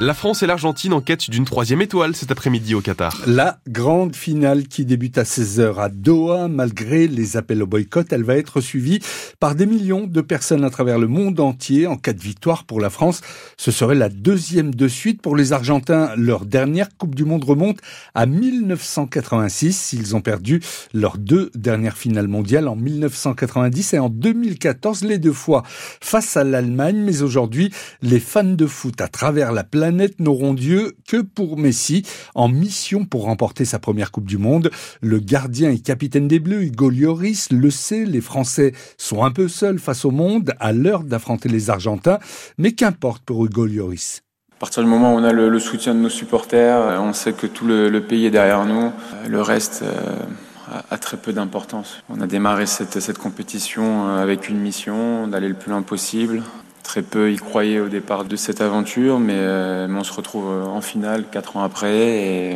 La France et l'Argentine en quête d'une troisième étoile cet après-midi au Qatar. La grande finale qui débute à 16h à Doha, malgré les appels au boycott, elle va être suivie par des millions de personnes à travers le monde entier. En cas de victoire pour la France, ce serait la deuxième de suite pour les Argentins. Leur dernière Coupe du Monde remonte à 1986. Ils ont perdu leurs deux dernières finales mondiales en 1990 et en 2014, les deux fois face à l'Allemagne. Mais aujourd'hui, les fans de foot à travers la planète n'auront Dieu que pour Messi, en mission pour remporter sa première Coupe du Monde. Le gardien et capitaine des Bleus, Hugo Lloris, le sait, les Français sont un peu seuls face au monde à l'heure d'affronter les Argentins, mais qu'importe pour Hugo Lloris. À partir du moment où on a le, soutien de nos supporters, euh, on sait que tout le, pays est derrière nous. Euh, le reste euh, a, très peu d'importance. On a démarré cette, cette compétition avec une mission, d'aller le plus loin possible, Très peu y croyaient au départ de cette aventure, mais, euh, on se retrouve euh, en finale quatre ans après et,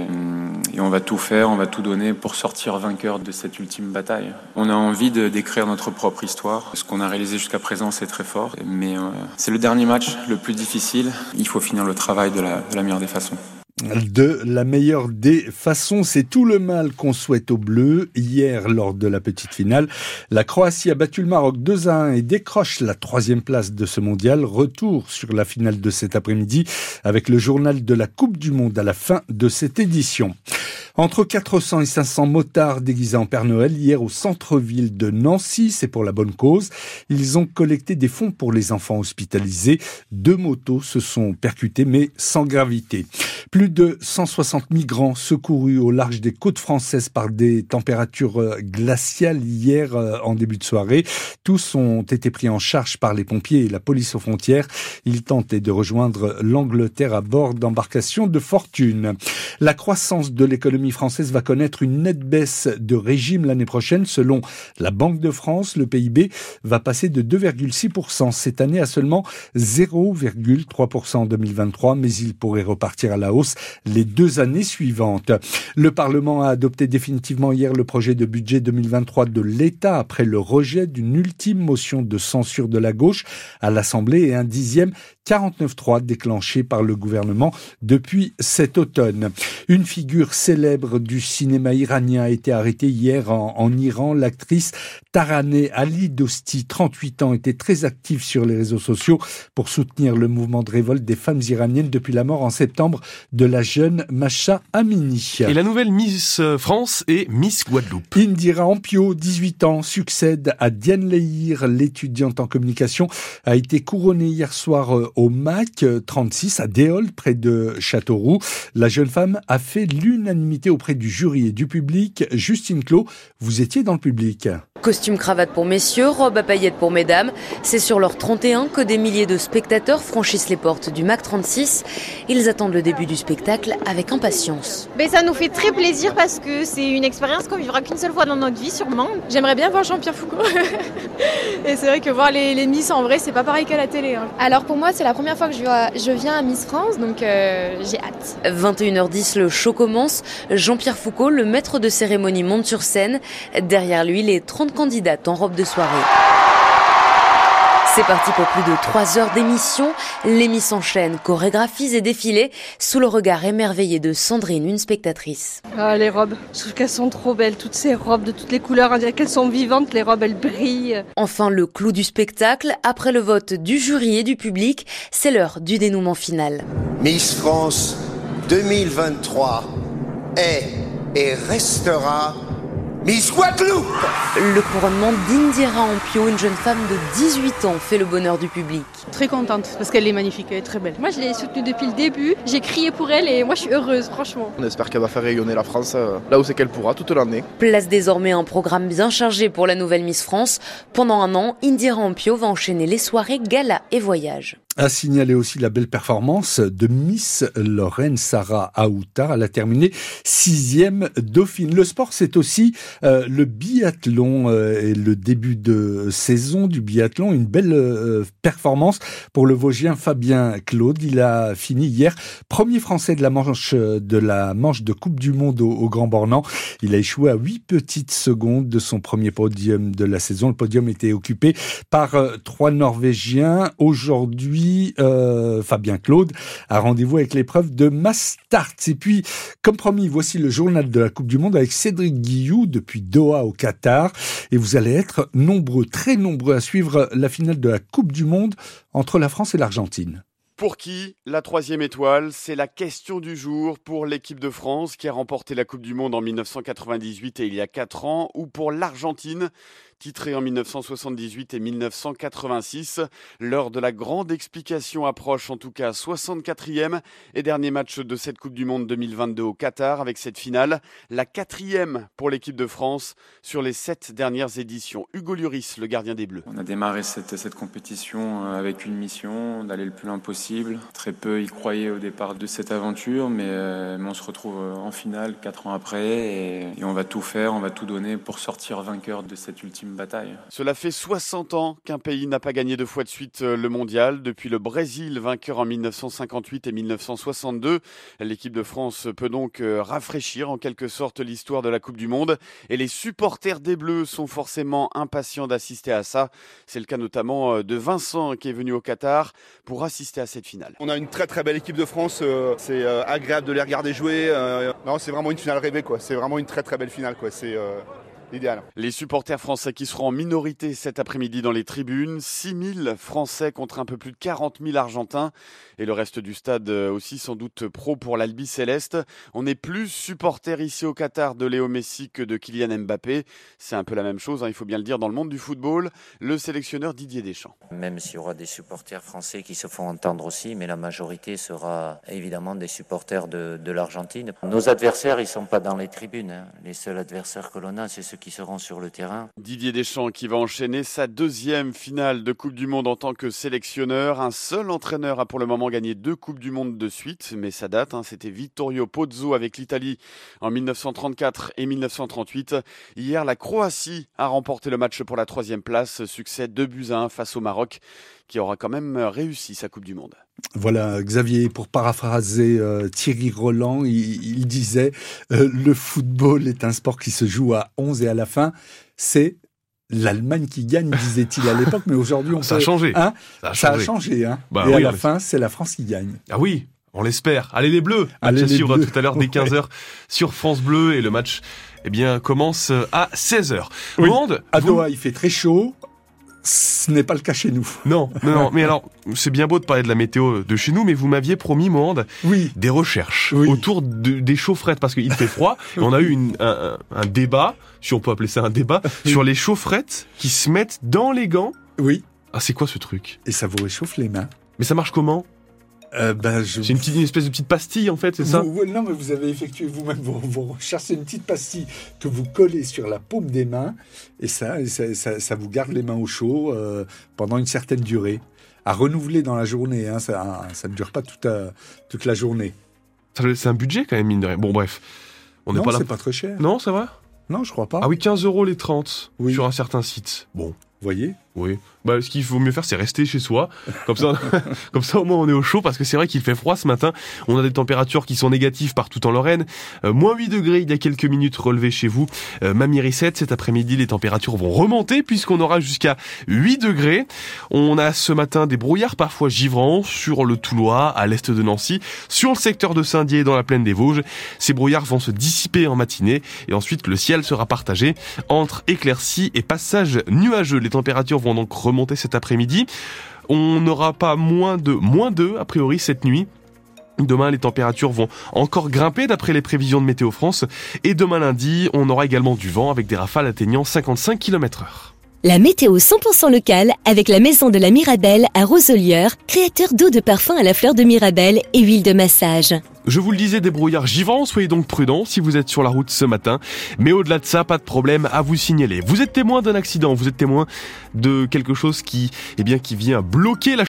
et, on va tout faire, on va tout donner pour sortir vainqueur de cette ultime bataille. On a envie de d'écrire notre propre histoire. Ce qu'on a réalisé jusqu'à présent, c'est très fort, mais euh, c'est le dernier match, le plus difficile. Il faut finir le travail de la meilleure des façons de la meilleure des façons. C'est tout le mal qu'on souhaite aux Bleus. Hier, lors de la petite finale, la Croatie a battu le Maroc 2 à 1 et décroche la troisième place de ce mondial. Retour sur la finale de cet après-midi avec le journal de la Coupe du Monde à la fin de cette édition. Entre 400 et 500 motards déguisés en Père Noël hier au centre-ville de Nancy, c'est pour la bonne cause. Ils ont collecté des fonds pour les enfants hospitalisés. Deux motos se sont percutées mais sans gravité. Plus de 160 migrants secourus au large des côtes françaises par des températures euh, glaciales hier euh, en début de soirée. Tous ont été pris en charge par les pompiers et la police aux frontières. Ils tentaient de rejoindre l'Angleterre à bord d'embarcations de fortune. La croissance de l'économie française va connaître une nette baisse de régime l'année prochaine. Selon la Banque de France, le PIB va passer de 2,6% cette année à seulement 0,3% en 2023, mais il pourrait repartir à la hausse les deux années suivantes. Le Parlement a adopté définitivement hier le projet de budget 2023 de l'État après le rejet d'une ultime motion de censure de la gauche à l'Assemblée et un dixième 49.3 déclenché par le gouvernement depuis cet automne. Une figure célèbre du cinéma iranien a été arrêtée hier en, en Iran. L'actrice Taraneh Ali Dosti, 38 ans, était très active sur les réseaux sociaux pour soutenir le mouvement de révolte des femmes iraniennes depuis la mort en septembre de la jeune Masha Amini. Et la nouvelle Miss France est Miss Guadeloupe. Indira Ampio, 18 ans, succède à Diane Leir, l'étudiante en communication, a été couronnée hier soir euh, au MAC 36 à Déol, près de Châteauroux. La jeune femme a fait l'unanimité auprès du jury et du public. Justine Clos, vous étiez dans le public. Costume cravate pour messieurs, robe à paillettes pour mesdames. C'est sur leur 31 que des milliers de spectateurs franchissent les portes du MAC 36. Ils attendent le début du spectacle avec impatience. Mais ça nous fait très plaisir parce que c'est une expérience qu'on vivra qu'une seule fois dans notre vie sûrement. J'aimerais bien voir Jean-Pierre Foucault. Et c'est vrai que voir les, les Miss en vrai, c'est pas pareil qu'à la télé. Hein. Alors pour moi, c'est la première fois que je, je viens à Miss France, donc euh, j'ai hâte. 21h10, le show commence. Jean-Pierre Foucault, le maître de cérémonie, monte sur scène. Derrière lui, les 30 candidate en robe de soirée. C'est parti pour plus de trois heures d'émission. Les Miss enchaînent, chorégraphies et défilés sous le regard émerveillé de Sandrine, une spectatrice. Ah, les robes, je trouve qu'elles sont trop belles. Toutes ces robes de toutes les couleurs, on dirait qu'elles sont vivantes. Les robes, elles brillent. Enfin, le clou du spectacle, après le vote du jury et du public, c'est l'heure du dénouement final. Miss France 2023 est et restera Miss Guadeloupe Le couronnement d'Indira Ampio, une jeune femme de 18 ans, fait le bonheur du public. Très contente parce qu'elle est magnifique, elle est très belle. Moi je l'ai soutenue depuis le début, j'ai crié pour elle et moi je suis heureuse franchement. On espère qu'elle va faire rayonner la France euh, là où c'est qu'elle pourra toute l'année. Place désormais un programme bien chargé pour la nouvelle Miss France. Pendant un an, Indira Ampio va enchaîner les soirées gala et voyages a signalé aussi la belle performance de Miss Lorraine Sarah Aouta. Elle a terminé sixième dauphine. Le sport, c'est aussi euh, le biathlon euh, et le début de saison du biathlon. Une belle euh, performance pour le Vosgien Fabien Claude. Il a fini hier premier Français de la manche de la manche de Coupe du Monde au, Grand Bornand. Il a échoué à huit petites secondes de son premier podium de la saison. Le podium était occupé par trois Norvégiens. Aujourd'hui euh, Fabien Claude a rendez-vous avec l'épreuve de mass start. Et puis, comme promis, voici le journal de la Coupe du Monde avec Cédric Guillou depuis Doha au Qatar. Et vous allez être nombreux, très nombreux à suivre la finale de la Coupe du Monde entre la France et l'Argentine. Pour qui la troisième étoile C'est la question du jour pour l'équipe de France qui a remporté la Coupe du Monde en 1998 et il y a 4 ans, ou pour l'Argentine titrée en 1978 et 1986. L'heure de la grande explication approche en tout cas 64e et dernier match de cette Coupe du Monde 2022 au Qatar avec cette finale, la quatrième pour l'équipe de France sur les sept dernières éditions. Hugo Luris, le gardien des Bleus. On a démarré cette, compétition euh, avec une mission d'aller le plus loin possible. Très peu y croyaient au départ de cette aventure, mais, euh, on se retrouve euh, en finale quatre ans après et on va tout faire, on va tout donner pour sortir vainqueur de cette ultime bataille. Cela fait 60 ans qu'un pays n'a pas gagné deux fois de suite euh, le mondial. Depuis le Brésil, vainqueur en 1958 et 1962, l'équipe de France peut donc euh, rafraîchir en quelque sorte l'histoire de la Coupe du Monde. Et les supporters des Bleus sont forcément impatients d'assister à ça. C'est le cas notamment euh, de Vincent qui est venu au Qatar pour assister à cette finale. On a une très très belle équipe de France. C'est agréable de les regarder jouer. Non, c'est vraiment une finale rêvée. quoi. C'est vraiment une très très belle finale. quoi. C'est Les supporters français qui seront en minorité cet après-midi dans les tribunes, 6000 Français contre un peu plus de 40 000 Argentins et le reste du stade euh, aussi sans doute pro pour l'Albi Céleste. On est plus supporters ici au Qatar de Léo Messi que de Kylian Mbappé. C'est un peu la même chose, hein, il faut bien le dire, dans le monde du football. Le sélectionneur Didier Deschamps. Même s'il y aura des supporters français qui se font entendre aussi, mais la majorité sera évidemment des supporters de, de l'Argentine. Nos adversaires, ils sont pas dans les tribunes. Hein. Les seuls adversaires que l'on a, c'est ceux qui seront sur le terrain. Didier Deschamps qui va enchaîner sa deuxième finale de Coupe du Monde en tant que sélectionneur. Un seul entraîneur a pour le moment gagné deux Coupes du Monde de suite, mais ça date. Hein, C'était Vittorio Pozzo avec l'Italie en 1934 et 1938. Hier, la Croatie a remporté le match pour la troisième place. Succès 2 buts à 1 face au Maroc, qui aura quand même réussi sa Coupe du Monde. Voilà, Xavier, pour paraphraser euh, Thierry Roland, il, il disait euh, Le football est un sport qui se joue à 11 et à la fin, c'est l'Allemagne qui gagne, disait-il à l'époque, mais aujourd'hui, on Ça a changé. hein Ça a Ça a changé. changé, hein. Bah et à la fin, c'est la France qui gagne. Ah oui, on l'espère. Allez les Bleus. Match Allez à les suivre Bleus. tout à l'heure dès 15h sur France Bleu et le match eh bien commence à 16h. Oui. Monde, À vous- Doha, il fait très chaud. Ce n'est pas le cas chez nous. Non, non, non, mais alors, c'est bien beau de parler de la météo de chez nous, mais vous m'aviez promis, Monde, Oui. des recherches Oui. autour de- des chaufferettes, parce qu'il fait froid, et on a eu une- un, un- un débat, si on peut appeler ça un débat, sur les chaufferettes qui se mettent dans les gants. Oui. Ah, c'est quoi ce truc? Et ça vous réchauffe les mains. Mais ça marche comment? Euh, ben, je... C'est une, petite, une espèce de petite pastille, en fait, c'est ça Vous- non, mais vous avez effectué vous-même vos, vos recherches. C'est une petite pastille que vous collez sur la paume des mains et ça, et ça, ça- ça vous garde les mains au chaud euh, pendant une certaine durée. À renouveler dans la journée, hein, ça, ça ne dure pas toute, euh, toute la journée. C'est un budget quand même, mine de rien. Bon, bref. On n'est non, pas là. c'est pas très cher. Non, ça va Non, je crois pas. Ah oui, 15 euros les 30 Oui. sur un certain site. Bon, voyez oui. Bah, ce qu'il faut mieux faire, c'est rester chez soi. Comme ça, comme ça, au moins, on est au chaud parce que c'est vrai qu'il fait froid ce matin. On a des températures qui sont négatives partout en Lorraine. Euh, moins 8 degrés il y a quelques minutes relevées chez vous. Euh, Mamiri 7, cet après-midi, les températures vont remonter puisqu'on aura jusqu'à 8 degrés. On a ce matin des brouillards parfois givrants sur le Toulois, à l'est de Nancy, sur le secteur de Saint-Dié dans la plaine des Vosges. Ces brouillards vont se dissiper en matinée et ensuite le ciel sera partagé entre éclaircies et passages nuageux. Températures vont donc remonter cet après-midi. On n'aura pas moins de moins 2 a priori cette nuit. Demain, les températures vont encore grimper d'après les prévisions de Météo France. Et demain lundi, on aura également du vent avec des rafales atteignant 55 km heure. La météo 100% locale avec la maison de la Mirabelle à Roselière, créateur d'eau de parfum à la fleur de Mirabelle et huile de massage. Je vous le disais, des brouillards givrants, soyez donc prudents si vous êtes sur la route ce matin. Mais au-delà de ça, pas de problème à vous signaler. Vous êtes témoin d'un accident, vous êtes témoin de quelque chose qui, eh bien, qui vient bloquer la